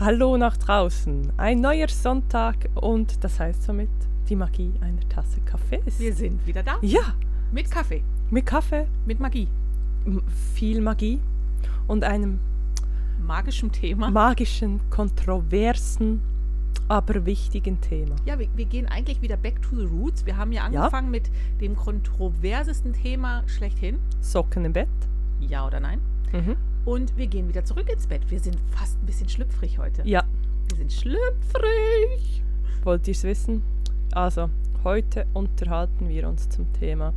Hallo nach draußen. Ein neuer Sonntag und das heißt somit die Magie einer Tasse Kaffees. Wir sind wieder da. Ja, Mit Kaffee, mit Kaffee, mit Magie, m- viel Magie und einem magischem Thema. magischen, kontroversen, aber wichtigen Thema. Ja, wir, wir gehen eigentlich wieder back to the roots. Wir haben ja Ja. angefangen mit dem kontroversesten Thema schlechthin. Socken im Bett. Ja oder nein? Mhm. Und wir gehen wieder zurück ins Bett. Wir sind fast ein bisschen schlüpfrig heute. Ja, Wir sind schlüpfrig. wollt ihr es wissen? Also, heute unterhalten wir uns zum Thema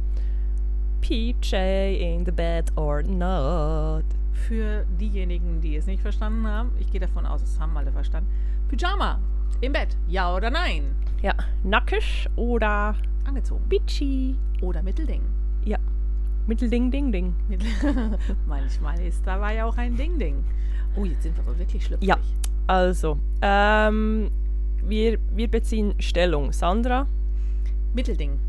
PJ in the bed or not. Für diejenigen, die es nicht verstanden haben, ich gehe davon aus, es haben alle verstanden. Pyjama im Bett, ja oder nein? Ja, nackig oder Angezogen. bitchy. Oder Mittelding. Ja, Mittelding, ding, ding. Mittel Manchmal ist dabei auch ein Ding-Ding. Oh, jetzt sind wir aber wirklich schlüpfrig. Ja. Also, ähm, wir, wir beziehen Stellung. Sandra, Mittelding.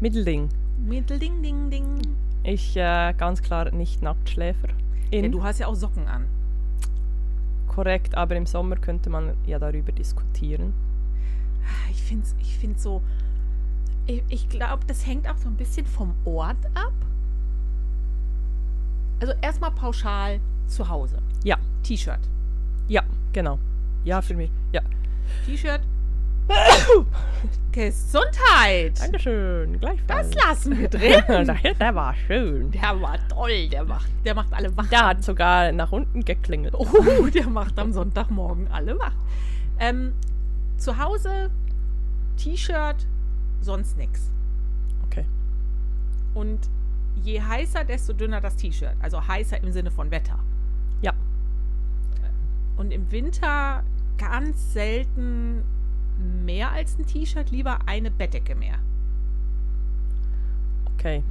Mittelding. Mittelding, ding, ding. Ich äh, ganz klar nicht Nacktschläfer. In, Ja, du hast ja auch Socken an. korrekt, aber im Sommer könnte man ja darüber diskutieren. Ich finde es ich find's so. Ich, ich glaube, das hängt auch so ein bisschen vom Ort ab. Also erstmal pauschal zu Hause. Ja. T-Shirt. Ja, genau. Ja, für mich. Ja. T-Shirt. Gesundheit. Dankeschön, gleichfalls. Das lassen wir drin. der, war schön. Der war toll. Der macht, der macht alle wach. Der hat sogar nach unten geklingelt. Oh, der macht am Sonntagmorgen alle wach. Ähm, zu Hause T-Shirt, sonst nix. Okay. Und je heißer, desto dünner das T-Shirt. Also heißer im Sinne von Wetter. Ja. Und im Winter ganz selten mehr als ein T-Shirt, lieber eine Bettdecke mehr. Okay.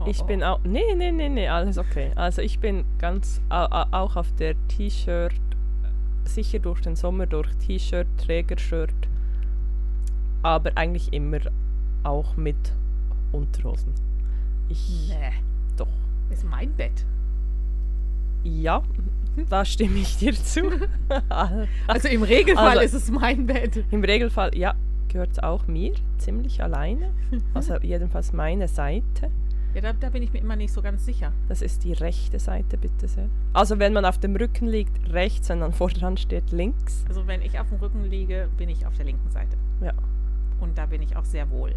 Oh, Ich oh. bin auch. Nee, nee, nee, nee, alles okay. Also ich bin ganz au- au- auch auf der T-Shirt, sicher durch den Sommer, durch T-Shirt, Trägershirt, aber eigentlich immer auch mit Unterhosen. Ich. Nee, Doch. ist mein Bett. Ja, da stimme ich dir zu. Also im Regelfall Also- ist es mein Bett. Im Regelfall, ja, gehört es auch mir, ziemlich alleine. Also jedenfalls meine Seite. Ja, da, da bin ich mir immer nicht so ganz sicher. Das ist die rechte Seite, bitte sehr. Also wenn man auf dem Rücken liegt, rechts, wenn man vor dran steht, links. Also wenn ich auf dem Rücken liege, bin ich auf der linken Seite. Ja. Und da bin ich auch sehr wohl.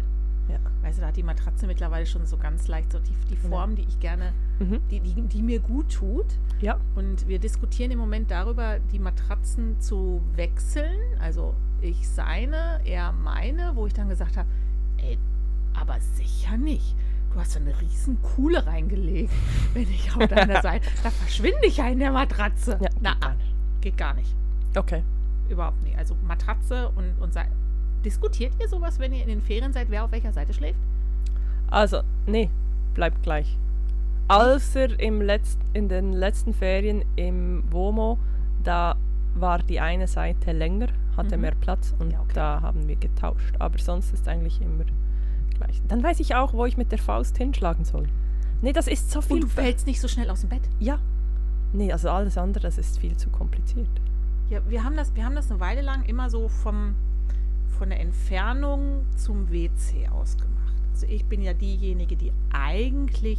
Ja. Weißt du, da hat die Matratze mittlerweile schon so ganz leicht so die, die Form, die ich gerne, Mhm. die, die, die mir gut tut. Ja, Und wir diskutieren im Moment darüber, die Matratzen zu wechseln. Also ich seine, er meine, wo ich dann gesagt habe, ey, aber sicher nicht. Du hast da eine riesen Kuhle reingelegt, wenn ich auf deiner Seite. Da verschwinde ich ja in der Matratze. Ja, Na, geht gar ah, geht gar nicht. okay. Überhaupt nicht. Also Matratze und, und. Diskutiert ihr sowas, wenn ihr in den Ferien seid, wer auf welcher Seite schläft? Also, nee, bleibt gleich. Außer im Letz in den letzten Ferien im WOMO, da war die eine Seite länger, hatte Mhm. mehr Platz und Ja, okay. da haben wir getauscht. Aber sonst ist eigentlich immer gleich. Dann weiß ich auch, wo ich mit der Faust hinschlagen soll. Nee, das ist so viel. Und du fällst nicht so schnell aus dem Bett. Ja. Nee, also alles andere, das ist viel zu kompliziert. Ja, wir haben das, wir haben das eine Weile lang immer so vom, von der Entfernung zum WC ausgemacht. Also ich bin ja diejenige, die eigentlich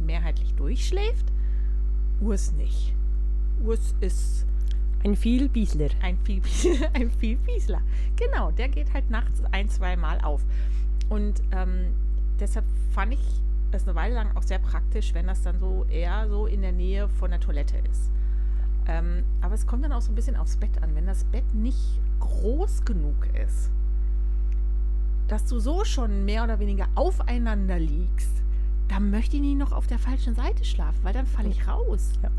mehrheitlich durchschläft. Urs nicht. Urs ist Ein Vielbiesler. ein viel ein Vielfiesler. Genau, der geht halt nachts ein, zwei Mal auf. Und ähm, deshalb fand ich es eine Weile lang auch sehr praktisch, wenn das dann so eher so in der Nähe von der Toilette ist. Ähm, aber es kommt dann auch so ein bisschen aufs Bett an. Wenn das Bett nicht groß genug ist, dass du so schon mehr oder weniger aufeinander liegst, dann möchte ich nicht noch auf der falschen Seite schlafen, weil dann falle ich raus. Ja.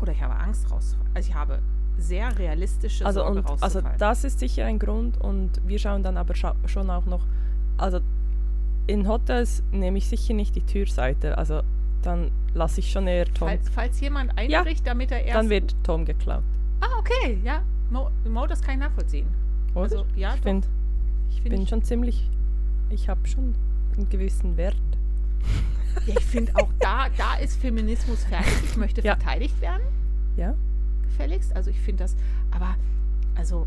Oder ich habe Angst raus. Also ich habe sehr realistische Also, Sorge und, also das ist sicher ein Grund und wir schauen dann aber scha schon auch noch, also in Hotels nehme ich sicher nicht die Türseite, also dann lasse ich schon eher Tom, falls, falls jemand einbricht, damit er erst... dann wird Tom geklaut, ah, okay, ja. Mo, Mo das kann ich nachvollziehen. oder? Also, ja, ich finde, ich find bin ich- schon ziemlich, ich habe schon einen gewissen Wert. Ja, ich finde auch da, da ist Feminismus fertig. Ich möchte Ja. verteidigt werden, Ja, gefälligst. Also ich finde das, aber also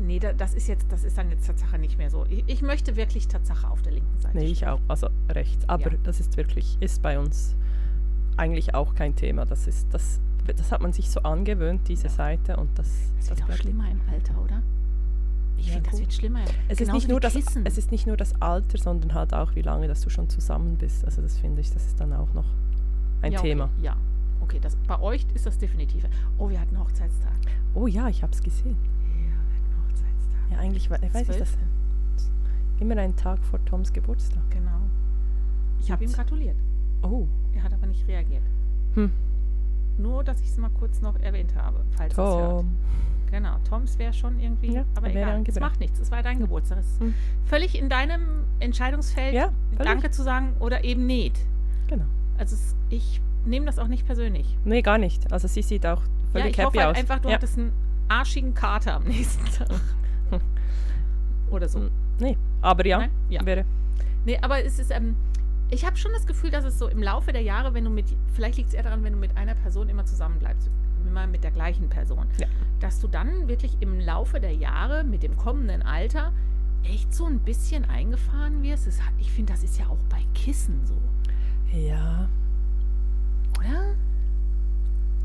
nee, da, das ist jetzt, das ist dann jetzt Tatsache nicht mehr so. Ich, ich möchte wirklich Tatsache auf der linken Seite. nee, ich auch, also rechts, aber Ja. das ist wirklich, ist bei uns eigentlich auch kein Thema, das ist, das, das hat man sich so angewöhnt, diese. Seite und das, Das wird auch schlimmer im Alter, oder? Ich Ja, finde, das wird schlimmer. Es ist, Genauso nicht nur das, Kissen. es ist nicht nur das Alter, sondern halt auch, wie lange dass du schon zusammen bist. Also das finde ich, das ist dann auch noch ein ja, Thema. Okay, ja, okay, das, bei euch ist das definitiv. Oh, wir hatten Hochzeitstag. Oh ja, ich habe es gesehen. Ja, wir hatten Hochzeitstag. Ja, eigentlich we- weiß ich das. Immer einen Tag vor Toms Geburtstag. Genau. Ich habe ihm gratuliert. Oh, Er hat aber nicht reagiert. Hm. Nur, dass ich es mal kurz noch erwähnt habe, falls es hört. Genau, Toms wäre schon irgendwie, Ja, aber er egal, es macht nichts, es war dein Geburtstag. Es ist Hm. völlig in deinem Entscheidungsfeld, Ja. Danke zu sagen oder eben nicht. Genau. Also es, ich nehme das auch nicht persönlich. Nee, gar nicht. Also sie sieht auch Ja, völlig ich happy hoffe halt aus. einfach, du ja. hattest einen arschigen Kater am nächsten Tag. oder so. Nee, aber ja, Nein? Ja. wäre. Nee, aber es ist, ähm, ich habe schon das Gefühl, dass es so im Laufe der Jahre, wenn du mit, vielleicht liegt es eher daran, wenn du mit einer Person immer zusammenbleibst, immer mit der gleichen Person, Ja. dass du dann wirklich im Laufe der Jahre mit dem kommenden Alter echt so ein bisschen eingefahren wirst. Das, ich finde, das ist ja auch bei Kissen so, Ja. oder?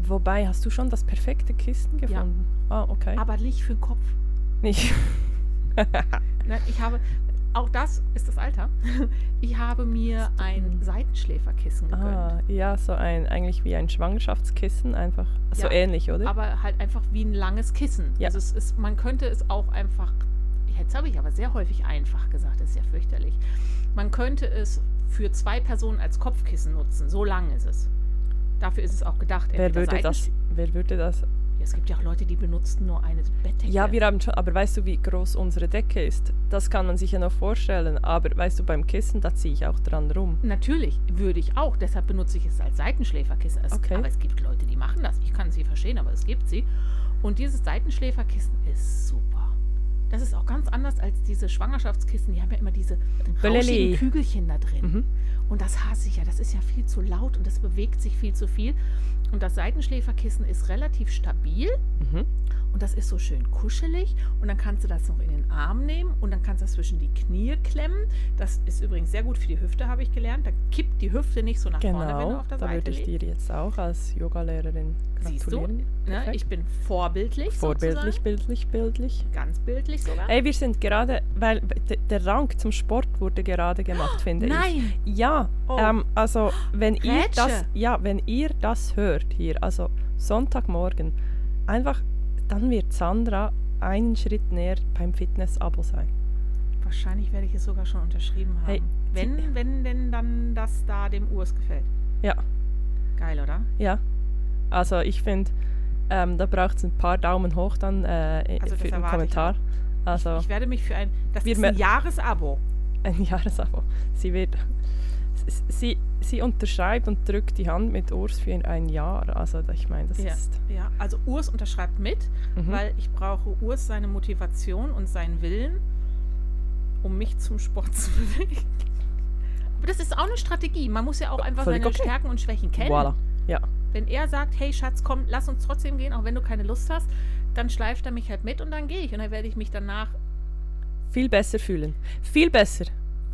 Wobei, hast du schon das perfekte Kissen gefunden? Ah, okay. Aber nicht für den Kopf. nicht. Ich habe, auch das ist das Alter, ich habe mir ein Seitenschläferkissen gegönnt. ah, ja, so ein, eigentlich wie ein Schwangerschaftskissen, einfach so Ja, ähnlich, oder? aber halt einfach wie ein langes Kissen. Ja. Also es ist, man könnte es auch einfach, jetzt habe ich aber sehr häufig einfach gesagt, das ist ja fürchterlich. Man könnte es für zwei Personen als Kopfkissen nutzen, so lang ist es. Dafür ist es auch gedacht. wer würde das, wer würde das es gibt ja auch Leute, die benutzen nur eine Bettdecke. Ja, wir haben schon, aber weißt du, wie groß unsere Decke ist? Das kann man sich ja noch vorstellen, aber weißt du, beim Kissen, da ziehe ich auch dran rum. Natürlich, würde ich auch. Deshalb benutze ich es als Seitenschläferkissen. Es, Okay. Aber es gibt Leute, die machen das. Ich kann sie verstehen, aber es gibt sie. Und dieses Seitenschläferkissen ist super. Das ist auch ganz anders als diese Schwangerschaftskissen. Die haben ja immer diese rauschigen Kügelchen da drin. Mhm. Und das hasse ich ja. Das ist ja viel zu laut und das bewegt sich viel zu viel. Und das Seitenschläferkissen ist relativ stabil Mhm. Und das ist so schön kuschelig. Und dann kannst du das noch in den Arm nehmen und dann kannst du das zwischen die Knie klemmen. Das ist übrigens sehr gut für die Hüfte, habe ich gelernt. Da kippt die Hüfte nicht so nach vorne, wenn du Genau, auf der da Seite würde ich dir jetzt auch als Yogalehrerin Siehst du, gratulieren. ne? Ich bin vorbildlich. Vorbildlich, sozusagen. bildlich, bildlich. Ganz bildlich sogar. Ey, wir sind gerade, weil der Rang zum Sport wurde gerade gemacht, finde ich. Nein! Ja, Oh. ähm, also wenn ihr das, ja, wenn ihr das hört hier, also Sonntagmorgen, einfach, dann wird Sandra einen Schritt näher beim Fitness-Abo sein. Wahrscheinlich werde ich es sogar schon unterschrieben haben. Hey, wenn, wenn denn dann das da dem Urs gefällt. Ja, Geil, oder? ja. Also ich finde, ähm, da braucht es ein paar Daumen hoch dann äh, Also für den erwarte ich Kommentar. Also Ich werde mich für ein. Das ist ein Jahresabo. ein Jahresabo. Sie wird, sie, sie unterschreibt und drückt die Hand mit Urs für ein Jahr. Also ich meine, das Ja. ist... Ja, also Urs unterschreibt mit, Mhm. weil ich brauche Urs seine Motivation und seinen Willen, um mich zum Sport zu bewegen. Aber das ist auch eine Strategie. Man muss ja auch einfach Völlig seine okay. Stärken und Schwächen kennen. Voilà. Ja. Wenn er sagt, hey Schatz, komm, lass uns trotzdem gehen, auch wenn du keine Lust hast, dann schleift er mich halt mit und dann gehe ich. Und dann werde ich mich danach, Viel besser fühlen. Viel besser.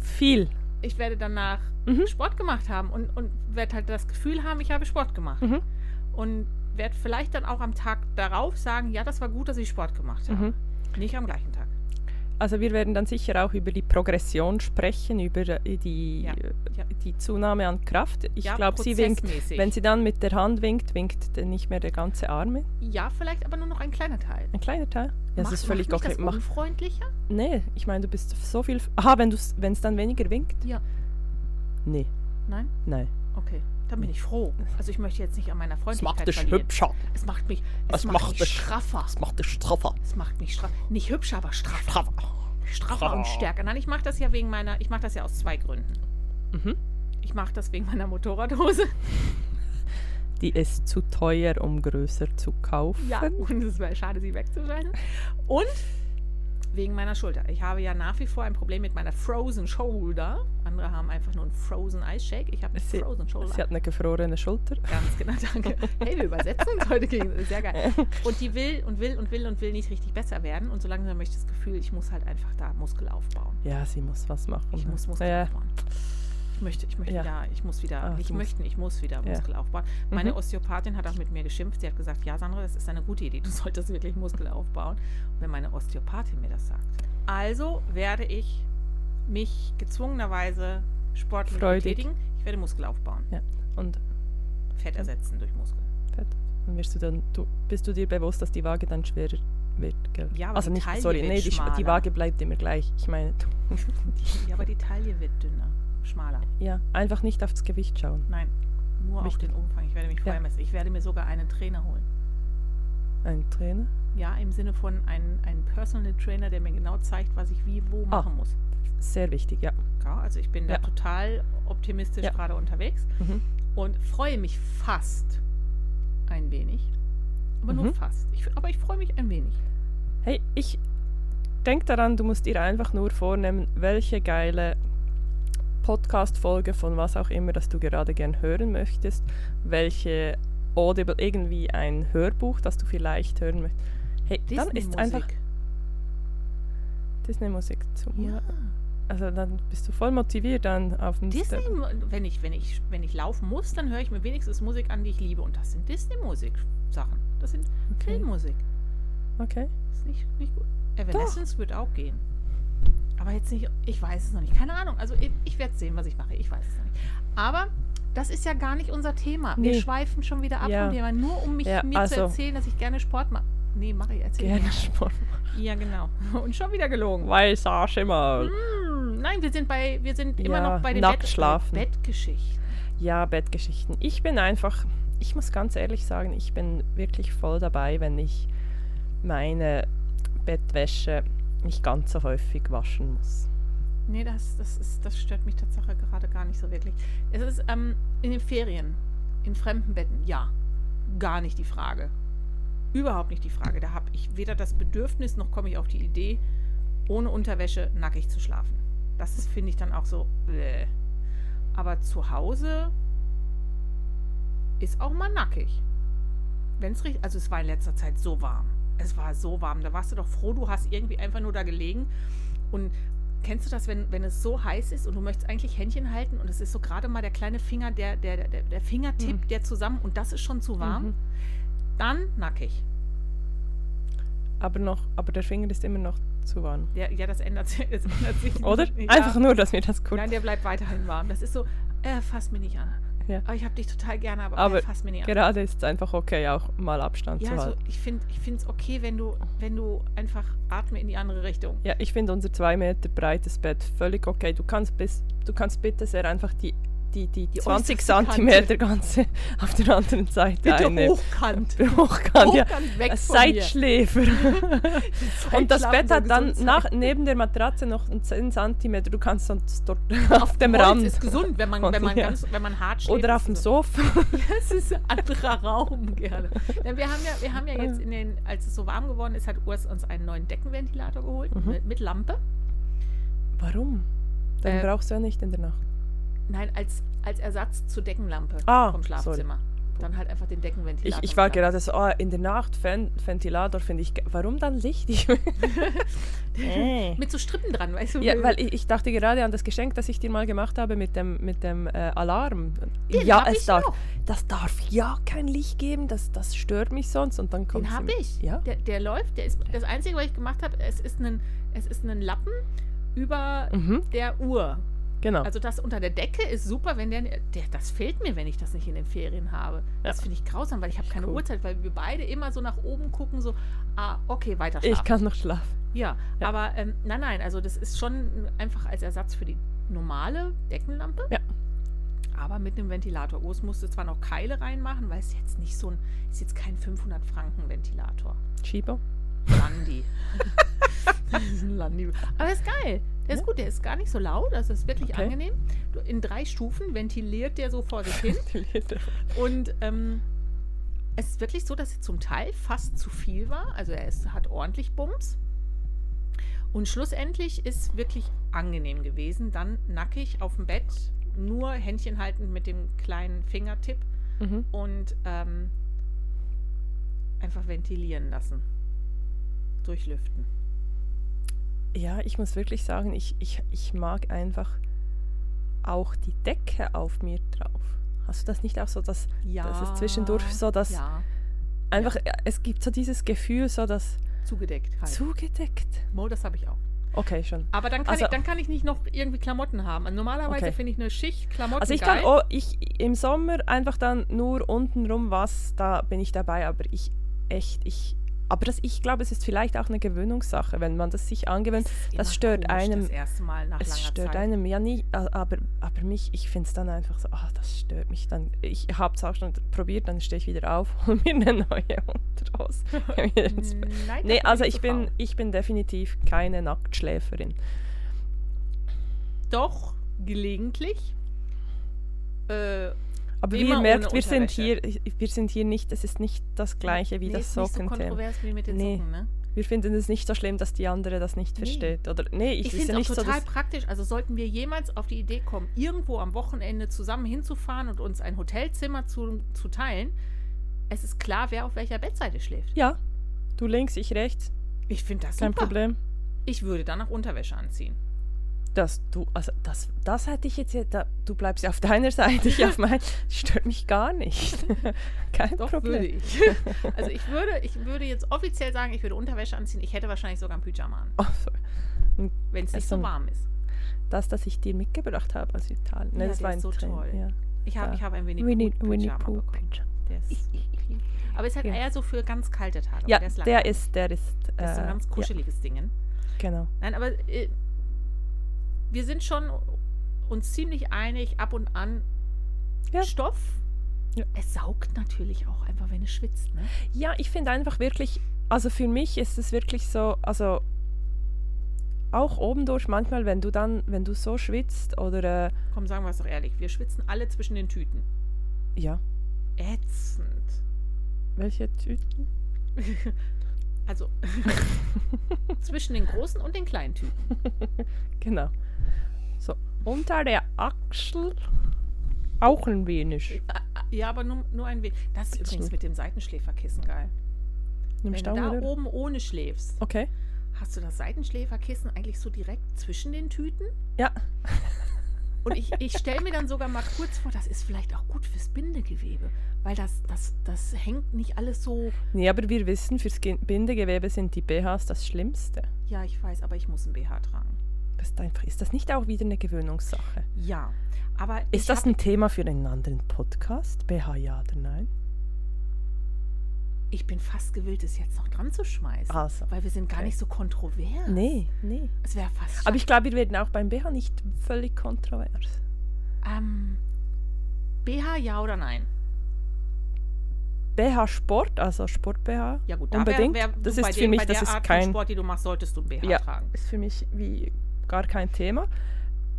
Viel. ich werde danach Mhm. Sport gemacht haben und, und werde halt das Gefühl haben, ich habe Sport gemacht. Mhm. Und werde vielleicht dann auch am Tag darauf sagen, ja, das war gut, dass ich Sport gemacht habe. Mhm. Nicht am gleichen Tag. also wir werden dann sicher auch über die Progression sprechen, über äh, die, Ja, ja. die Zunahme an Kraft. Ich Ja, glaube, sie winkt, wenn sie dann mit der Hand winkt, winkt dann nicht mehr der ganze Arm mit. Ja, vielleicht aber nur noch ein kleiner Teil. Ein kleiner Teil. Ja, das Macht- ist völlig okay. das Mach, unfreundlicher? nee, ich meine, du bist so viel. Aha, wenn es dann weniger winkt? Ja. Nee, Nein? nein. Okay. Dann bin ich froh. Also ich möchte jetzt nicht an meiner Freundlichkeit verlieren. hübscher. Es macht mich, es Es macht macht mich dich- straffer. Das macht dich straffer. Es macht mich straffer. Nicht hübscher, aber straffer. Straffer. Straffer und stärker. Nein, ich mache das ja wegen meiner, ich mache das ja aus zwei Gründen. Mhm. Ich mache das wegen meiner Motorradhose. Die ist zu teuer, um größer zu kaufen. Ja, und es wäre schade, sie wegzuschneiden. Und wegen meiner Schulter. Ich habe ja nach wie vor ein Problem mit meiner Frozen Shoulder. Andere haben einfach nur einen Frozen Ice Shake. Ich habe eine Sie, Frozen Shoulder. sie hat eine gefrorene Schulter. Ganz genau, danke. Hey, wir übersetzen uns heute gegen. Sehr geil. Und die will und will und will und will nicht richtig besser werden. Und so langsam habe ich das Gefühl, ich muss halt einfach da Muskel aufbauen. Ja, sie muss was machen. Ich muss Muskel ja. aufbauen. Ich möchte, ich möchte Ja. wieder, ich muss wieder, du musst- möchten, ich muss wieder Ja. Muskel aufbauen. Meine Mhm. Osteopathin hat auch mit mir geschimpft. Sie hat gesagt, ja Sandra, das ist eine gute Idee. Du solltest wirklich Muskel aufbauen. Und wenn meine Osteopathin mir das sagt. Also werde ich mich gezwungenerweise sportlich Freudig. betätigen. Ich werde Muskel aufbauen. Und Fett ersetzen durch Muskel. fett. Dann wirst du dann, du, bist du dir bewusst, dass die Waage dann schwerer wird, gell? Ja, aber also die nicht, Taille sorry, wird nee, die, die. Waage bleibt immer gleich. Ich meine, ja, aber die Taille wird dünner, schmaler. ja, einfach nicht aufs Gewicht schauen. Nein, nur Wichtig. auf den Umfang. Ich werde mich Ja. vorher messen. Ich werde mir sogar einen Trainer holen. Ein Trainer. Ja, im Sinne von einen, einen Personal Trainer, der mir genau zeigt, was ich wie wo Ah. machen muss. Sehr wichtig, ja. Ja, also ich bin da Ja. total optimistisch Ja. gerade unterwegs Mhm. und freue mich fast ein wenig. Aber nur Mhm. fast. Ich, aber ich freue mich ein wenig. Hey, ich denk daran, du musst dir einfach nur vornehmen, welche geile Podcast-Folge von was auch immer, das du gerade gern hören möchtest, welche Audible, irgendwie ein Hörbuch, das du vielleicht hören möchtest. Hey, dann ist einfach Disney-Musik. Zu. Ja. Also dann bist du voll motiviert dann auf dem Disney, Step. wenn ich, wenn, ich, wenn ich laufen muss, dann höre ich mir wenigstens Musik an, die ich liebe. Und das sind Disney-Musik-Sachen. Das sind Okay. Filmmusik. okay. Das ist nicht, nicht gut. Evanescence wird auch gehen. Aber jetzt nicht, ich weiß es noch nicht. Keine Ahnung. Also ich, ich werde sehen, was ich mache. Ich weiß es noch nicht. Aber das ist ja gar nicht unser Thema. Wir Nee. schweifen schon wieder ab Ja. vom Thema. Nur um mich, Ja, mir zu also- erzählen, dass ich gerne Sport mache. Nee, mache ich. Erzähl Gerne mir. Sport. Ja, genau. Und schon wieder gelogen. Weil sag ich mal. Hm, nein, wir sind bei, wir sind immer Ja, noch bei den Bett, Bettgeschichten. Ja, Bettgeschichten. Ich bin einfach, ich muss ganz ehrlich sagen, ich bin wirklich voll dabei, wenn ich meine Bettwäsche nicht ganz so häufig waschen muss. Nee, das, das, ist, das stört mich tatsächlich gerade gar nicht so wirklich. Es ist ähm, in den Ferien, in fremden Betten, ja, gar nicht die Frage. Überhaupt nicht die Frage. Da habe ich weder das Bedürfnis, noch komme ich auf die Idee, ohne Unterwäsche nackig zu schlafen. Das finde ich, dann auch so. Bläh. Aber zu Hause ist auch mal nackig. Wenn es richtig. Also, es war in letzter Zeit so warm. Es war so warm. Da warst du doch froh, du hast irgendwie einfach nur da gelegen und Kennst du das, wenn, wenn es so heiß ist und du möchtest eigentlich Händchen halten und es ist so gerade mal der kleine Finger, der, der, der, der Fingertipp, Mhm. der zusammen und das ist schon zu warm? Mhm. Dann nackig. Aber, noch, aber der Finger ist immer noch zu warm. Der, ja, das ändert, sich- es ändert sich. Oder? Ja. Einfach nur, dass wir das kurz. Nein, der bleibt weiterhin warm. Das ist so, äh, fass mir nicht an. Ja. Aber ich habe dich total gerne, aber, Aber fass mir nicht an. Gerade ist es einfach okay, auch mal Abstand Ja, zu also halten. ich finde es okay, wenn du, wenn du einfach atme in die andere Richtung. Ja, ich finde unser zwei Meter breites Bett völlig okay. Du kannst, bis, du kannst bitte sehr einfach die, die, die, Die 20 äußerste Kante. Zentimeter ganze auf der anderen Seite Bitte einnehmen. hochkant. Hochkant, ja. Weg. Seitschläfer. Und das Bett hat dann nach, neben der Matratze noch einen 10 cm. Du kannst sonst dort auf dem Holz Rand ist gesund, wenn man, wenn man, Ja. ganz, wenn man hart schläft. oder auf dem Sofa. Das ist ein anderer Raum, gerne. Ja, wir, haben ja, wir haben ja jetzt, in den, als es so warm geworden ist, hat Urs uns einen neuen Deckenventilator geholt Mhm. mit, mit Lampe. Warum? Dann Äh, brauchst du ja nicht in der Nacht. Nein, als, als Ersatz zur Deckenlampe Ah, vom sorry. Schlafzimmer. dann halt einfach den Ich, Deckenventilator. ich war mit gerade so, oh, in der Nacht, Fen Ventilator finde ich, warum dann Licht? Ich, Äh. Mit so Strippen dran, weißt du? ja, weil ich, ich dachte gerade an das Geschenk, das ich dir mal gemacht habe mit dem, mit dem äh, Alarm. Den ja, hab es ich darf, noch. das darf ja kein Licht geben, das, das stört mich sonst und dann kommt Den habe ich. Ja, Der, der läuft. Der ist, das Einzige, was ich gemacht habe, es ist ein, es ist ein Lappen über mhm, der Uhr. Genau. Also das unter der Decke ist super, wenn der, der das fehlt mir, wenn ich das nicht in den Ferien habe. Das Ja. finde ich grausam, weil ich habe keine Cool. Uhrzeit, weil wir beide immer so nach oben gucken, so, ah, okay, weiter ich schlafen. kann noch schlafen. ja, Ja. aber ähm, nein, nein, also das ist schon einfach als Ersatz für die normale Deckenlampe. Ja. Aber mit einem Ventilator. Urs musste zwar noch Keile reinmachen, weil es jetzt nicht so ein, ist jetzt kein 500 Franken Ventilator. Chibo. Landi. Landi. Aber ist geil. Der ist gut, der ist gar nicht so laut, das ist wirklich Okay. angenehm. In drei Stufen ventiliert der so vor sich hin. Und ähm, es ist wirklich so, dass er zum Teil fast zu viel war. Also er ist, hat ordentlich Bums. Und schlussendlich ist wirklich angenehm gewesen. Dann nackig auf dem Bett, nur Händchen haltend mit dem kleinen Fingertipp mhm. und ähm, einfach ventilieren lassen. Durchlüften. Ja, ich muss wirklich sagen, ich, ich, ich mag einfach auch die Decke auf mir drauf. Hast du das nicht auch so, dass Ja. das ist zwischendurch so, dass Ja, einfach, äh, es gibt so dieses Gefühl, so das zugedeckt halt. zugedeckt. Mo, das habe ich auch. Okay, schon. Aber dann kann, Also- ich, dann kann ich nicht noch irgendwie Klamotten haben. Also normalerweise Okay. finde ich eine Schicht Klamotten Also ich geil. kann oh, ich im Sommer einfach dann nur untenrum was, da bin ich dabei, aber ich echt, ich aber das, ich glaube, es ist vielleicht auch eine Gewöhnungssache, wenn man das sich angewöhnt. Das stört komisch, einem- Das erste Mal nach Es stört Zeit. einem ja nie, a- aber, aber mich, ich finde es dann einfach so, ah, das stört mich dann. Ich habe es auch schon probiert, dann stehe ich wieder auf und mir eine neue ins Bett. Nein, nee, also ich bin, faul. ich bin definitiv keine Nacktschläferin. Doch, gelegentlich. Äh, Aber wie ihr merkt, wir sind, hier, wir sind hier nicht, es ist nicht das gleiche wie nee, das ist nicht so kontrovers wie mit den Nee. Socken, ne? wir finden es nicht so schlimm, dass die andere das nicht Nee. versteht. Oder nee, ich, Ich finde es auch nicht so, total dass, praktisch. Also sollten wir jemals auf die Idee kommen, irgendwo am Wochenende zusammen hinzufahren und uns ein Hotelzimmer zu, zu teilen, es ist klar, wer auf welcher Bettseite schläft. Ja, du links, ich rechts, Ich finde das kein super. Problem. Ich würde dann auch Unterwäsche anziehen. Dass du, also das, das hätte ich jetzt, da, du bleibst ja auf deiner Seite, ich auf meiner, stört mich gar nicht. Kein Doch, Problem. ich. Also ich würde, ich würde jetzt offiziell sagen, ich würde Unterwäsche anziehen. Ich hätte wahrscheinlich sogar ein Pyjama an, Oh, wenn es nicht so warm ist. Das, das ich dir mitgebracht habe aus Italien. Ja, das der war ist ein so Train, toll. Ja. Ich habe Ja. ich hab ein Winnie, Winnie, Winnie Pooh bekommen. Pyjama. Der ist, aber ist halt Ja. eher so für ganz kalte Tage. Ja, aber ist der ist, der ist, äh, Das ist so ein ganz ja, kuscheliges Ding. genau. Nein, aber äh, wir sind schon uns ziemlich einig, ab und an Ja. Stoff. Ja. Es saugt natürlich auch einfach, wenn es schwitzt. Ne? Ja, ich finde einfach wirklich, also für mich ist es wirklich so, also auch oben durch manchmal, wenn du dann, wenn du so schwitzt oder äh, Komm, sagen wir es doch ehrlich. Wir schwitzen alle zwischen den Tüten. ja, Ätzend. welche Tüten? Also zwischen den großen und den kleinen Tüten. Genau. So, unter der Achsel auch ein wenig. Ja, aber nur, nur ein wenig. Das ist übrigens mit dem Seitenschläferkissen geil. Im Wenn du da Stauder. oben ohne schläfst, Okay. hast du das Seitenschläferkissen eigentlich so direkt zwischen den Tüten? Ja. Und ich, ich stelle mir dann sogar mal kurz vor, das ist vielleicht auch gut fürs Bindegewebe, weil das, das, das hängt nicht alles so. Nee, aber wir wissen, fürs Ge- Bindegewebe sind die BHs das Schlimmste. Ja, ich weiß, aber ich muss ein BH tragen. Das ist, einfach, ist das nicht auch wieder eine Gewöhnungssache? Ja, aber Ist das ein Thema für einen anderen Podcast? BH ja oder nein? ich bin fast gewillt, es jetzt noch dran zu schmeißen. Also. Weil wir sind gar okay. nicht so kontrovers. Nee, nee. Es wäre fast. Aber ich glaube, wir werden auch beim BH nicht völlig kontrovers. ähm, BH ja oder nein? BH Sport, also Sport BH. Ja gut, Unbedingt. Da wär, wär, Das ist für mich, bei das der ist Art kein- von Sport, die du machst, solltest du ein BH Ja. tragen. Ist für mich wie gar kein Thema.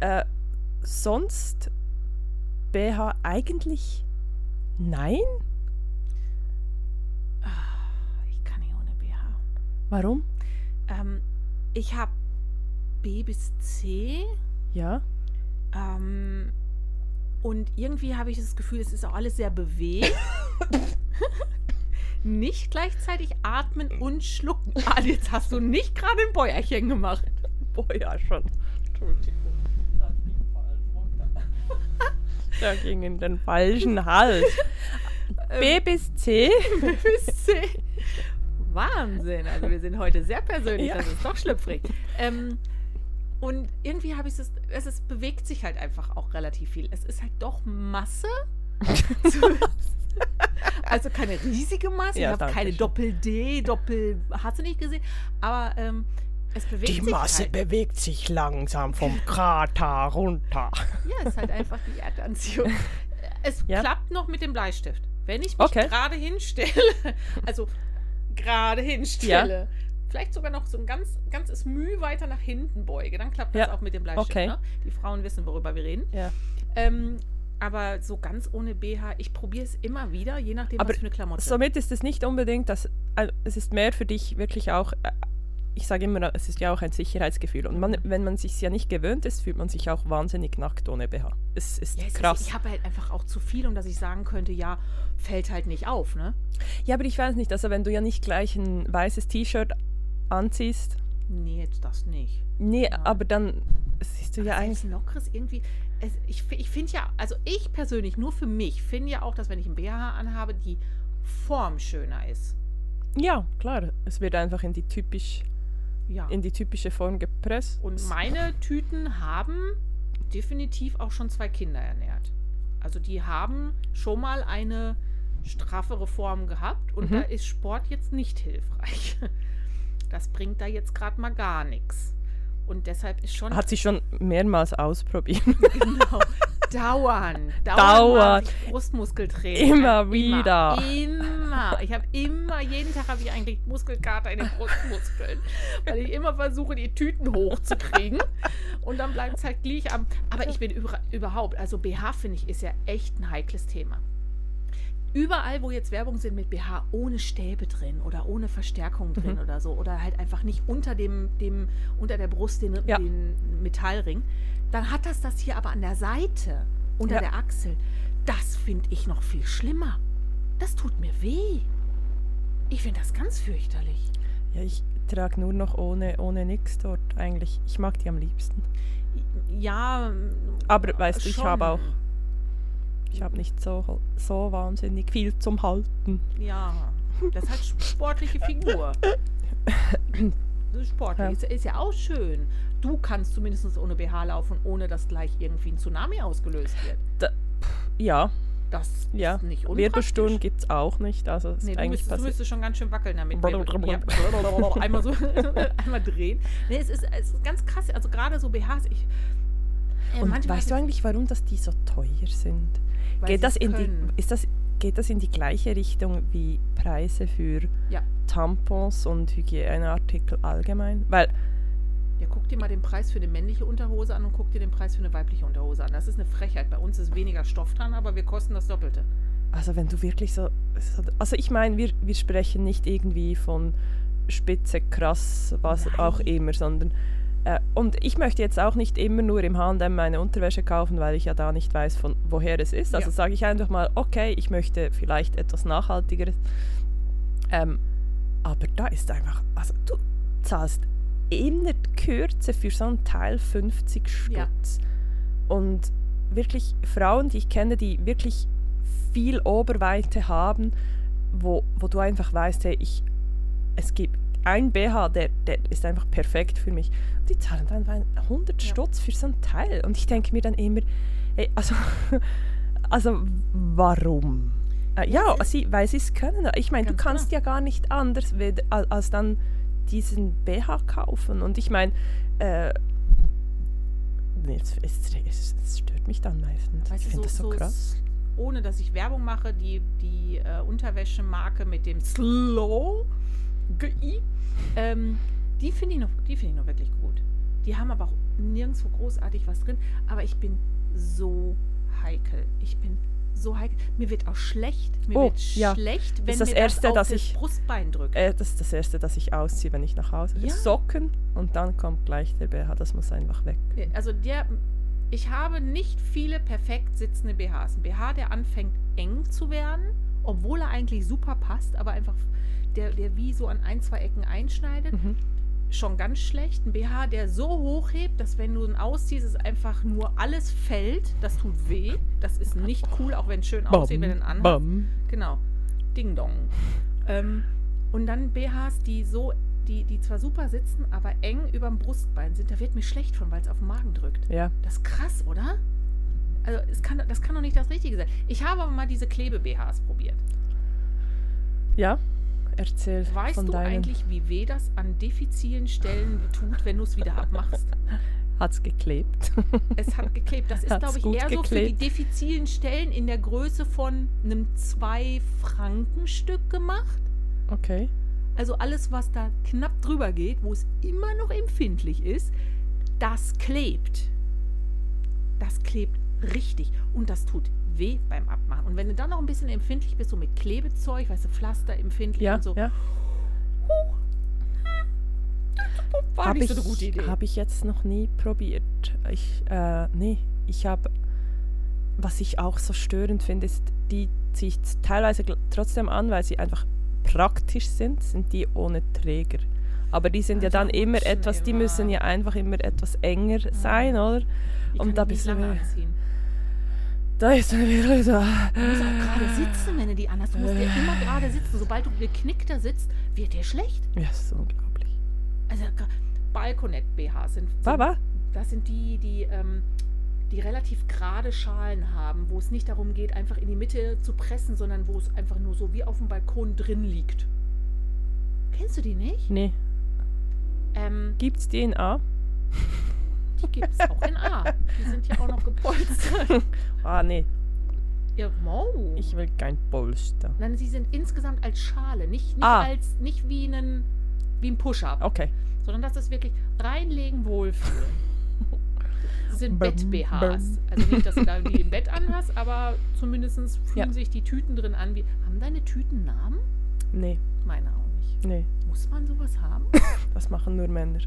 Äh, sonst BH eigentlich nein? Ah, Ich kann nicht ohne BH. Warum? Ähm, ich habe B bis C. Ja. Ähm, und irgendwie habe ich das Gefühl, es ist auch alles sehr bewegt. nicht gleichzeitig atmen und schlucken. Ah, jetzt hast du nicht gerade ein Bäuerchen gemacht. Ja schon. Entschuldigung. Da ging in den falschen Hals. B bis C. bis C. Wahnsinn. Also wir sind heute sehr persönlich, Ja. das ist doch schlüpfrig. Ähm, und irgendwie habe ich es, es ist, bewegt sich halt einfach auch relativ viel. Es ist halt doch Masse. also keine riesige Masse. Ja, ich habe keine. Doppel-D, Doppel, hast du nicht gesehen? Aber ähm, Die Masse halt. bewegt sich langsam vom Krater runter. Ja, ist halt einfach die Erdanziehung. Es Ja. klappt noch mit dem Bleistift. Wenn ich mich Okay. gerade hinstelle, also gerade hinstelle, vielleicht sogar noch so ein ganz, ganzes Mühe weiter nach hinten beuge, dann klappt das Ja. auch mit dem Bleistift. Okay. Ne? Die Frauen wissen, worüber wir reden. Ja. Ähm, aber so ganz ohne BH, ich probiere es immer wieder, je nachdem, Aber was für eine Klamotte. Somit ist es nicht unbedingt, dass also es ist mehr für dich wirklich auch, äh, ich sage immer, es ist ja auch ein Sicherheitsgefühl. Und man, wenn man sich ja nicht gewöhnt ist, fühlt man sich auch wahnsinnig nackt ohne BH. Es ist ja, es krass. Ist, ich habe halt einfach auch zu viel, um dass ich sagen könnte, ja, fällt halt nicht auf, ne? ja, aber ich weiß nicht, also wenn du ja nicht gleich ein weißes T-Shirt anziehst, Nee, jetzt das nicht. nee, Ja. aber dann siehst du ja Aber eigentlich. lockeres irgendwie. Es, ich ich finde ja, also ich persönlich, nur für mich, finde ja auch, dass wenn ich ein BH anhabe, die Form schöner ist. Ja, klar, es wird einfach in die typisch Ja. in die typische Form gepresst. Und meine Tüten haben definitiv auch schon zwei Kinder ernährt. Also die haben schon mal eine straffere Form gehabt und Mhm. da ist Sport jetzt nicht hilfreich. Das bringt da jetzt gerade mal gar nichts. Und deshalb ist schon Hat sie schon mehrmals ausprobiert. Genau. Dauern. Dauern. Dauern. Brustmuskeltraining. Immer wieder. Immer. immer. Ich habe immer, jeden Tag habe ich eigentlich Muskelkater in den Brustmuskeln. Weil ich immer versuche, die Tüten hochzukriegen. Und dann bleibt es halt gleich am. Aber ich bin über, überhaupt, also BH finde ich, ist ja echt ein heikles Thema. Überall, wo jetzt Werbung sind mit BH ohne Stäbe drin oder ohne Verstärkung drin Mhm. oder so, oder halt einfach nicht unter dem, dem unter der Brust den, Ja. den Metallring, dann hat das das hier aber an der Seite, unter Ja. der Achsel. Das finde ich noch viel schlimmer. Das tut mir weh. Ich finde das ganz fürchterlich. Ja, ich trage nur noch ohne, ohne nix dort eigentlich. Ich mag die am liebsten. Ja. Aber weißt du, ich habe auch, ich habe nicht so, so wahnsinnig viel zum Halten. Ja, das hat sportliche Figur. Das ist sportlich. Ja. Ist, ist ja auch schön. Du kannst zumindest ohne BH laufen, ohne dass gleich irgendwie ein Tsunami ausgelöst wird. Ja, Das ja. ist nicht unpraktisch. Wirbelsturm gibt es auch nicht. Also es Nee, ist du eigentlich müsstest, du müsstest schon ganz schön wackeln damit. Ja. einmal so, einmal drehen. Nee, es ist, es ist ganz krass. Also gerade so BHs, ich. äh, Und weißt du eigentlich, warum das die so teuer sind? Geht das in die, ist das, geht das in die gleiche Richtung wie Preise für Ja. Tampons und Hygieneartikel allgemein? Weil Ja, guck dir mal den Preis für eine männliche Unterhose an und guck dir den Preis für eine weibliche Unterhose an. Das ist eine Frechheit. Bei uns ist weniger Stoff dran, aber wir kosten das Doppelte. Also wenn du wirklich so, so also ich meine, wir, wir sprechen nicht irgendwie von spitze, krass, was Nein. auch immer, sondern äh, und ich möchte jetzt auch nicht immer nur im H&M meine Unterwäsche kaufen, weil ich ja da nicht weiß, von woher es ist. Also Ja. sage ich einfach mal, okay, ich möchte vielleicht etwas nachhaltigeres. Ähm, aber da ist einfach, also du zahlst in der Kürze für so ein Teil 50 Stutz. Ja. Und wirklich Frauen, die ich kenne, die wirklich viel Oberweite haben, wo, wo du einfach weißt, hey, ich, es gibt ein BH, der, der ist einfach perfekt für mich. Die zahlen dann einfach 100 Ja. Stutz für so ein Teil. Und ich denke mir dann immer, hey, also, also warum? Äh, ja, sie, weil sie es können. Ich meine, du kannst ja gar nicht anders als, dann diesen BH kaufen. Und ich meine, äh, es, es, stört mich dann meistens. Weißt ich finde das so, krass. s- ohne dass ich Werbung mache, die, die äh, Unterwäschemarke mit dem Slow GI, ähm, die finde ich, noch- die finde ich noch wirklich gut. Die haben aber auch nirgendwo großartig was drin. Aber ich bin so heikel. Ich bin so heikel. Mir wird auch schlecht. Mir Oh, wird ja. schlecht, wenn das mir Erste, das auf das das ich- Brustbein drückt. Äh, das ist das Erste, das ich ausziehe, wenn ich nach Hause Ja. Socken und dann kommt gleich der BH. Das muss einfach weg. Also der, ich habe nicht viele perfekt sitzende BHs. Ein BH, der anfängt eng zu werden obwohl er eigentlich super passt, aber einfach der, der wie so an ein, zwei Ecken einschneidet. Mhm. Schon ganz schlecht. Ein BH, der so hoch hebt, dass wenn du ihn ausziehst, es einfach nur alles fällt. Das tut weh. Das ist nicht cool, auch wenn es schön aussieht, wenn du ihn anhast. bam. Genau. Ding dong. Ähm, und dann BHs, die so, die, die zwar super sitzen, aber eng überm Brustbein sind. Da wird mir schlecht von, weil es auf den Magen drückt. Ja, Das ist krass, oder? Also es kann, das kann doch nicht das Richtige sein. Ich habe aber mal diese Klebe-BHs probiert. ja. Erzähl Weißt von du deinen. eigentlich, wie weh das an diffizilen Stellen tut, wenn du es wieder abmachst? Hat's geklebt? Es hat geklebt. Das ist, glaube ich, eher so für die geklebt? diffizilen Stellen in der Größe von einem Zwei-Franken-Stück gemacht. Okay. Also alles, was da knapp drüber geht, wo es immer noch empfindlich ist, das klebt. Das klebt richtig. Und das tut weh beim Abmachen. Und wenn du dann noch ein bisschen empfindlich bist, so mit Klebezeug, weißt du, Pflaster empfindlich Ja, und so, ja. war Habe nicht ich, so eine gute Idee. hab ich jetzt noch nie probiert. Ich, äh, nee, ich habe, was ich auch so störend finde, ist, die ziehe ich teilweise trotzdem an, weil sie einfach praktisch sind, sind die ohne Träger. Aber die sind ja Also dann immer etwas, die müssen ja einfach immer etwas enger sein, oder? Die und da bist du anziehen. Da ist dann wirklich so. Du musst auch gerade sitzen, wenn du die anhast. Du musst ja immer gerade sitzen. Sobald du geknickter sitzt, wird dir schlecht. Ja, das ist unglaublich. Also Balkonet-BHs sind, sind Baba? Das sind die, die, ähm, die relativ gerade Schalen haben, wo es nicht darum geht, einfach in die Mitte zu pressen, sondern wo es einfach nur so wie auf dem Balkon drin liegt. Kennst du die nicht? Nee. Ähm, Gibt's die in A? Die gibt es auch in A. Die sind ja auch noch gepolstert. Ah, nee. ja, wow. Ich will kein Polster. Nein, sie sind insgesamt als Schale, nicht, nicht, Ah. als, nicht wie, einen, wie ein Push-Up, Okay. sondern das ist wirklich reinlegen, wohlfühlen. Das sind Bett-BHs. Also nicht, dass du da die im Bett anhast, aber zumindest fühlen Ja. sich die Tüten drin an. Wie, haben deine Tüten Namen? Nee, Meine auch nicht. nee. Muss man sowas haben? Das machen nur Männer.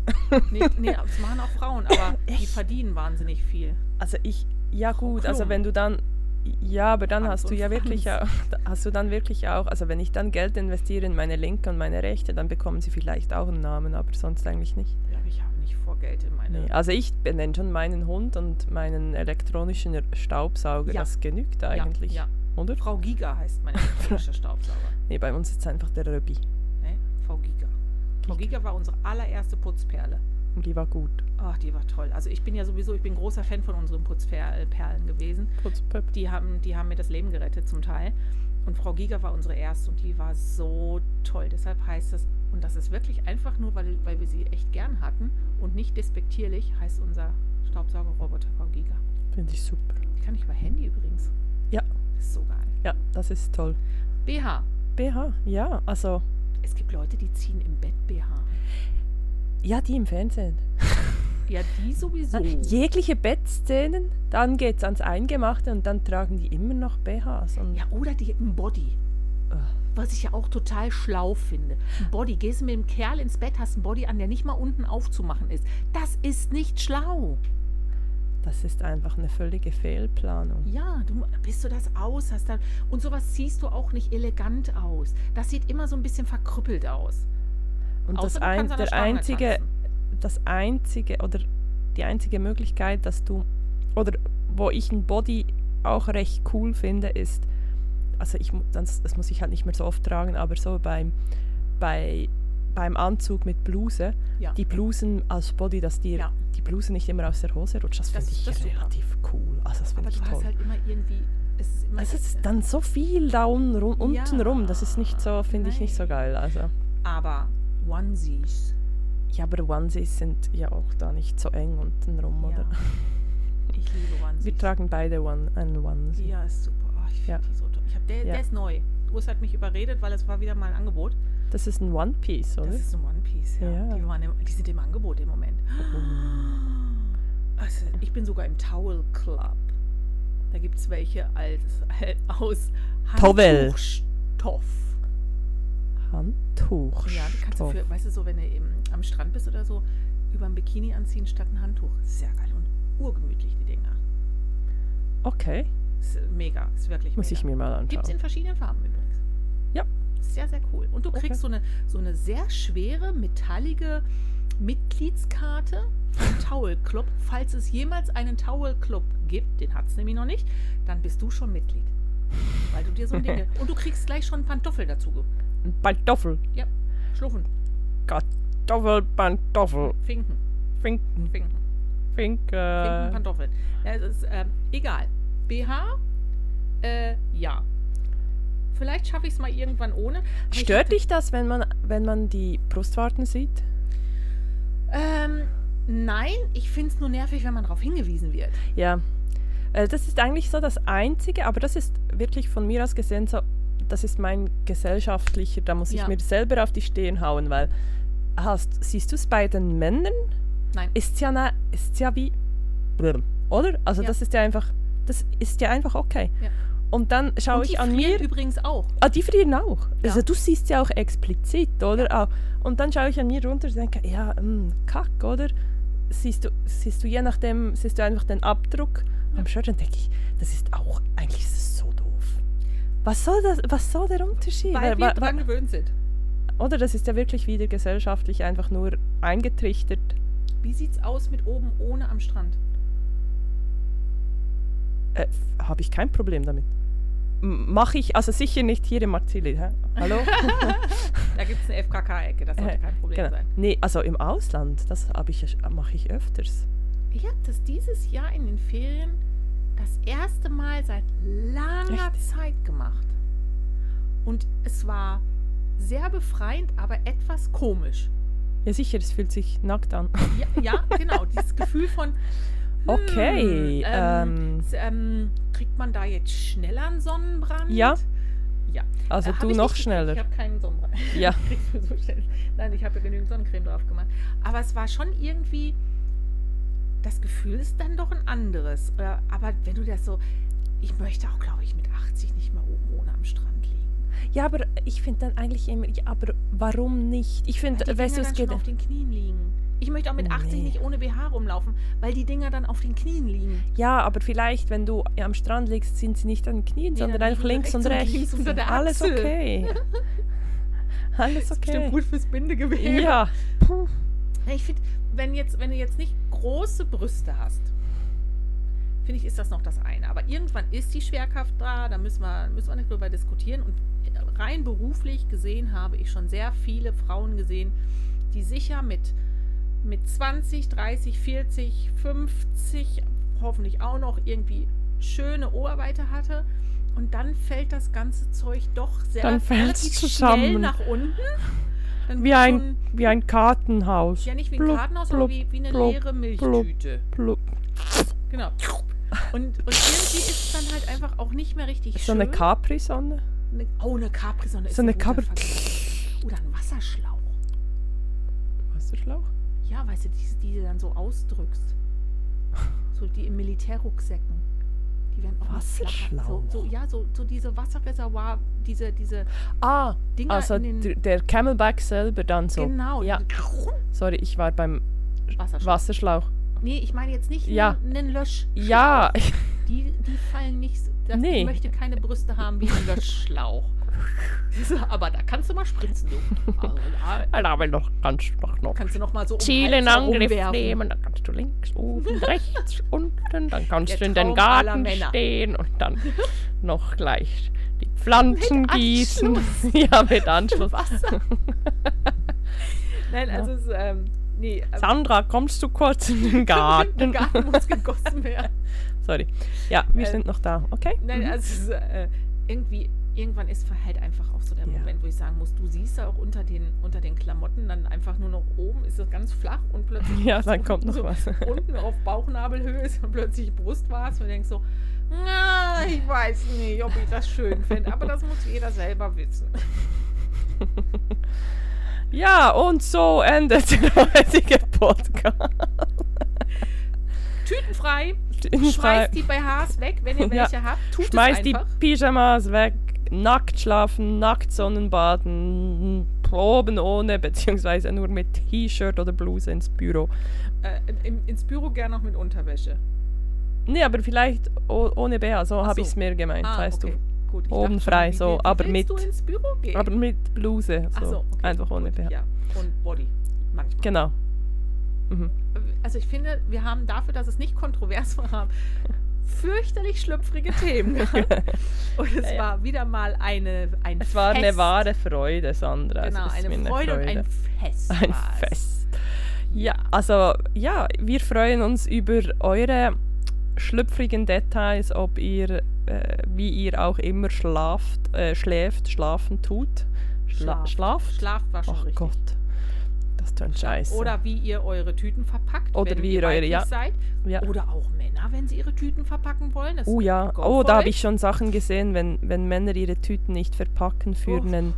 nee, nee, das machen auch Frauen, aber die verdienen wahnsinnig viel. Also ich, ja gut, also wenn du dann, ja, aber dann Hans hast du ja wirklich auch, hast du dann wirklich auch, also wenn ich dann Geld investiere in meine linke und meine rechte, dann bekommen sie vielleicht auch einen Namen, aber sonst eigentlich nicht. Ja, aber ich habe nicht vor, Geld in meine... Nee. Also ich benenne schon meinen Hund und meinen elektronischen Staubsauger, Ja. das genügt eigentlich, Ja, oder? ja. Frau Giga heißt mein elektronischer Staubsauger. Nee, bei uns ist es einfach der Röbi Frau Giga. Frau Giga war unsere allererste Putzperle. und die war gut. Ach, die war toll. Also ich bin ja sowieso, ich bin großer Fan von unseren Putzperlen gewesen. Putzpöpp. Die haben, die haben mir das Leben gerettet zum Teil. Und Frau Giga war unsere erste und die war so toll. Deshalb heißt es, und das ist wirklich einfach nur, weil, weil wir sie echt gern hatten und nicht despektierlich, heißt unser Staubsaugerroboter Frau Giga. Finde ich super. Die kann ich über Handy übrigens. Ja. Das ist so geil. Ja, das ist toll. BH. BH, ja, also, Es gibt Leute, die ziehen im Bett BH. ja, die im Fernsehen. Ja, die sowieso. Jegliche Bettszenen, dann geht es ans Eingemachte und dann tragen die immer noch BHs. Ja, oder die ein Body. Was ich ja auch total schlau finde. Ein Body. Gehst du mit dem Kerl ins Bett, hast ein Body an, der nicht mal unten aufzumachen ist. Das ist nicht schlau. Das ist einfach eine völlige Fehlplanung. Ja, du, bis du das aus hast. Dann, und sowas siehst du auch nicht elegant aus. Das sieht immer so ein bisschen verkrüppelt aus. Und das Außer ein, der Stange einzige, tanzen. das einzige oder die einzige Möglichkeit, dass du oder wo ich ein Body auch recht cool finde, ist, also ich das, das muss ich halt nicht mehr so oft tragen, aber so beim bei beim Anzug mit Bluse, Ja. die Blusen als Body, dass dir Ja. die Bluse nicht immer aus der Hose rutscht, das Das- finde ich das ist super. relativ cool. Also das finde ich du toll. hast halt immer irgendwie. Es ist immer es ist dann so viel da unten rum, unten rum, das ist nicht so, finde ich nicht so geil. Also. aber Onesies. Ja, aber Onesies sind ja auch da nicht so eng unten rum, oder? Ich liebe Onesies. Wir tragen beide one, einen Onesie. Ja, ist super. Oh, ich finde die so toll. Ich hab, der, der ist neu. Urs hat mich überredet, weil es war wieder mal ein Angebot. Das ist ein One Piece, oder? Das ist ein One Piece, ja. Ja. Die, waren im, die sind im Angebot im Moment. Also, ich bin sogar im Towel Club. Da gibt es welche als, aus. Handtuchstoff. Handtuch. Ja, die kannst du für, weißt du, so wenn du eben am Strand bist oder so, über ein Bikini anziehen statt ein Handtuch. Sehr geil und urgemütlich, die Dinger. Okay. Ist mega, ist wirklich Muss mega. ich mir mal Gibt es anschauen. in verschiedenen Farben übrigens. Ja. Sehr, sehr cool. Und du Okay. kriegst so, eine, so eine sehr schwere, metallige Mitgliedskarte vom Towel Club. Falls es jemals einen Towel Club gibt, den hat es nämlich noch nicht, dann bist du schon Mitglied. Weil du dir so ein Ding. Und du kriegst gleich schon Pantoffel dazu. Ein Pantoffel. Ja, Schluffen, Kartoffel, Pantoffel. Finken, Finken, Finken, Finken, Finke. Pantoffeln. Ja, es ist ähm, egal. BH, äh, ja. Vielleicht schaffe ich es mal irgendwann ohne. Aber Stört dich das, wenn man, wenn man die Brustwarten sieht? Ähm, nein, ich finde es nur nervig, wenn man darauf hingewiesen wird. Ja. Äh, Das ist eigentlich so das Einzige, aber das ist wirklich von mir aus gesehen so, das ist mein gesellschaftlicher, da muss ich Ja. mir selber auf die Stirn hauen, weil hast, siehst du es bei den Männern? Nein. Ist ja, ne, ist ja wie, oder? Also Ja. das ist ja einfach, das ist ja einfach okay. Ja. Und dann schaue Und die ich an frieren mir, übrigens auch. ah, die frieren auch. Ja. Also du siehst ja auch explizit, oder? Auch. Und dann schaue ich an mir runter und denke, ja, mh, kack, oder? Siehst du, siehst du je nachdem, siehst du einfach den Abdruck am Shirt, dann denke ich, das ist auch, eigentlich ist es so doof. Was soll, das, was soll der Unterschied? Weil Wa- wir dran gewöhnt sind. oder das ist ja wirklich wieder gesellschaftlich einfach nur eingetrichtert. Wie sieht's aus mit oben ohne am Strand? Äh, Habe ich kein Problem damit. Mache ich, also sicher nicht hier im Marzili. Hä? Hallo? Da gibt es eine FKK-Ecke, das sollte kein Problem genau. sein. Nee, also im Ausland, das ich, mache ich öfters. Ich habe das dieses Jahr in den Ferien das erste Mal seit langer Echt? Zeit gemacht. Und es war sehr befreiend, aber etwas komisch. Ja sicher, es fühlt sich nackt an. Ja, ja genau, dieses Gefühl von. Hm, Okay, ähm, s- ähm, kriegt man da jetzt schneller einen Sonnenbrand? Ja. Ja. Also Äh, du ich noch schneller. Ich habe keinen Sonnenbrand. Ja. Du so schnell. Nein, ich habe ja genügend Sonnencreme drauf gemacht. Aber es war schon irgendwie. Das Gefühl ist dann doch ein anderes. Oder, aber wenn du das so. Ich möchte auch, glaube ich, mit 80 nicht mehr oben ohne am Strand liegen. Ja, aber ich finde dann eigentlich immer, ja, aber warum nicht? Ich finde, weißt du, es geht. auf den Knien liegen. Ich möchte auch mit 80 Nee. nicht ohne BH rumlaufen, weil die Dinger dann auf den Knien liegen. Ja, aber vielleicht, wenn du am Strand liegst, sind sie nicht an den Knien, Nee, sondern einfach links und rechts und links unter der Alles Achsel. okay. Alles Bestimmt okay. gut fürs Bindegewebe. Ja. Puh. Ich finde, wenn, jetzt, wenn du jetzt nicht große Brüste hast, finde ich, ist das noch das eine. Aber irgendwann ist die Schwerkraft da, da müssen wir, müssen wir nicht drüber diskutieren. Und rein beruflich gesehen habe ich schon sehr viele Frauen gesehen, die sicher mit, mit 20, 30, 40, 50, hoffentlich auch noch irgendwie schöne Oberweite hatte. Und dann fällt das ganze Zeug doch sehr Dann relativ zusammen. schnell nach unten. Dann Wie so ein, wie ein Kartenhaus. ja, nicht wie ein Blub, Kartenhaus, blub, aber wie, wie eine blub, leere Milchtüte. Genau. Und, und irgendwie ist es dann halt einfach auch nicht mehr richtig So schön. eine Capri-Sonne. Eine- oh, eine Capri-Sonne ist So eine ein guter Capri-. Oder ein Wasserschlauch. Wasserschlauch? Ja, weißt du, diese, die du dann so ausdrückst. So die im Militärrucksäcken. Die werden auch? So, so, ja, so, so diese Wasserreservoir, diese, diese Ah, Dinger also der, Camelback selber dann so. Genau. Ja. Sorry, ich war beim Wasserschlauch. Wasserschlauch. Nee, ich meine jetzt nicht Ja. einen, Löschschlauch. Ja, Die, die fallen nicht. Das, Nee. Ich möchte keine Brüste haben wie ein Löschschlauch. Aber da kannst du mal spritzen, du. Also, da da will noch ganz noch, noch kannst du noch mal so den Ziele in Angriff nehmen, dann kannst du links, oben, rechts, unten, dann kannst Der du in den Traum aller Garten stehen und dann noch gleich die Pflanzen Mit gießen. ja, mit Anschluss. Wasser. Nein, Ja. also es ist, ähm, nee. ähm, Sandra, kommst du kurz in den Der Garten? Garten muss gegossen werden. Sorry. Ja, wir Ähm, sind noch da, okay? Nein, Mhm. also es ist, äh, irgendwie, irgendwann ist halt einfach auch so der Ja. Moment, wo ich sagen muss, du siehst da auch unter den, unter den Klamotten dann einfach nur noch oben ist es ganz flach und plötzlich Ja, dann kommt noch so was. unten auf Bauchnabelhöhe ist und plötzlich Brustwarz und denkst so, na, ich weiß nicht, ob ich das schön finde, aber das muss jeder selber wissen. Ja, und so endet der heutige Podcast. Tütenfrei, Frei. schmeißt die BHs weg, wenn ihr Ja. welche habt, tut Schmeiß es die. Pyjamas weg, nackt schlafen, nackt Sonnenbaden, Proben ohne, beziehungsweise nur mit T-Shirt oder Bluse ins Büro. Äh, im, ins Büro gern noch mit Unterwäsche. Nee, aber vielleicht oh, ohne BH, so habe ich es mir gemeint, Ah, weißt okay. Gut, ich Oben frei, wie- so, aber mit- du ins Büro gehen? du. Aber mit Bluse, so. So, okay. einfach ohne gut, BH. Ja, und Body manchmal. Genau. Mhm. Also ich finde, wir haben dafür, dass es nicht kontrovers war, fürchterlich schlüpfrige Themen gehabt. Und es Ja, ja. war wieder mal eine, ein Es war eine Fest. wahre Freude, Sandra. Genau, es ist eine mir Freude, und ein Fest. Ein. Fest. Ja, also ja, wir freuen uns über eure schlüpfrigen Details, ob ihr, äh, wie ihr auch immer schlaft, äh, schläft, schlafen tut. Schla Schlaft. Schlaft? Schlaft war schon Ach richtig. Gott, das tönt scheiße. Oder wie ihr eure Tüten verpackt, Oder wenn wie ihr eure- ja. seid. ja. Oder auch Männer, wenn sie ihre Tüten verpacken wollen. Das Oh ja, oh, da habe ich schon Sachen gesehen, wenn, wenn Männer ihre Tüten nicht verpacken für Uff. einen,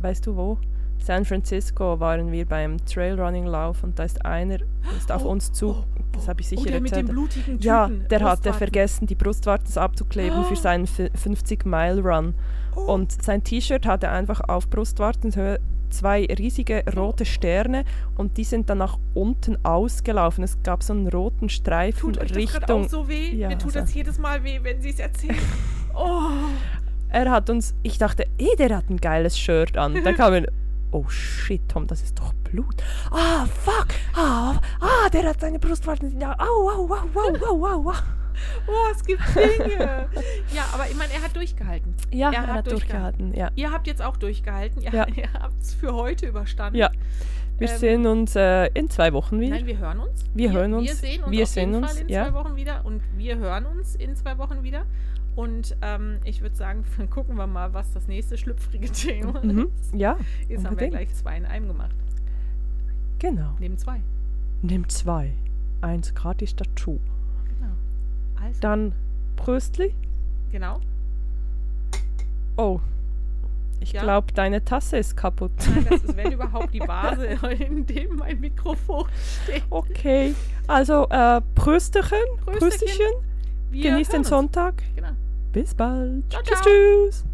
weißt du wo? San Francisco waren wir beim Trailrunning-Lauf und da ist einer, ist auf Oh, uns zu, oh, das habe ich sicher oh, der mit den erzählt. blutigen Tüten. Ja, der hatte vergessen, die Brustwarzen abzukleben Oh. für seinen 50-Mile-Run. Oh. Und sein T-Shirt hatte einfach auf Brustwarzenhöhe zwei riesige rote Sterne und die sind dann nach unten ausgelaufen. Es gab so einen roten Streifen Tut euch das gerade Richtung. auch so weh? Ja, Mir tut also- das jedes Mal weh, wenn sie es erzählen. Oh. Er hat uns, ich dachte, eh, der hat ein geiles Shirt an. Dann kam er, oh shit, Tom, das ist doch Blut. Ah, fuck, ah, ah, der hat seine Brustwarzen, au, au, au, au, au, au, au. Oh, es gibt Dinge. ja, aber ich meine, er hat durchgehalten. Ja, Er er, hat hat durchgehalten, ja. Ihr habt jetzt auch durchgehalten. Ihr, Ja. ihr habt es für heute überstanden. Ja. Wir Ähm, sehen uns äh, in zwei Wochen wieder. Nein, wir hören uns. Wir hören Wir uns. sehen uns Wir sehen uns, Fall in ja. zwei Wochen wieder und wir hören uns in zwei Wochen wieder. Und ähm, ich würde sagen, dann gucken wir mal, was das nächste schlüpfrige Thema Mhm. ist. Ja, Jetzt haben wir gleich zwei in einem gemacht. genau. Neben zwei. Nimm zwei. Eins gratis dazu. Also, Dann Pröstli. genau. Oh, ich Ja. glaube, deine Tasse ist kaputt. Nein, das ist, wenn überhaupt, die Vase, in dem mein Mikrofon steht. Okay, also äh, Prösterchen, Prösterchen. Prösterchen. Genießt den. Sonntag. Genau. Bis bald. Ciao, tschüss, ciao. tschüss.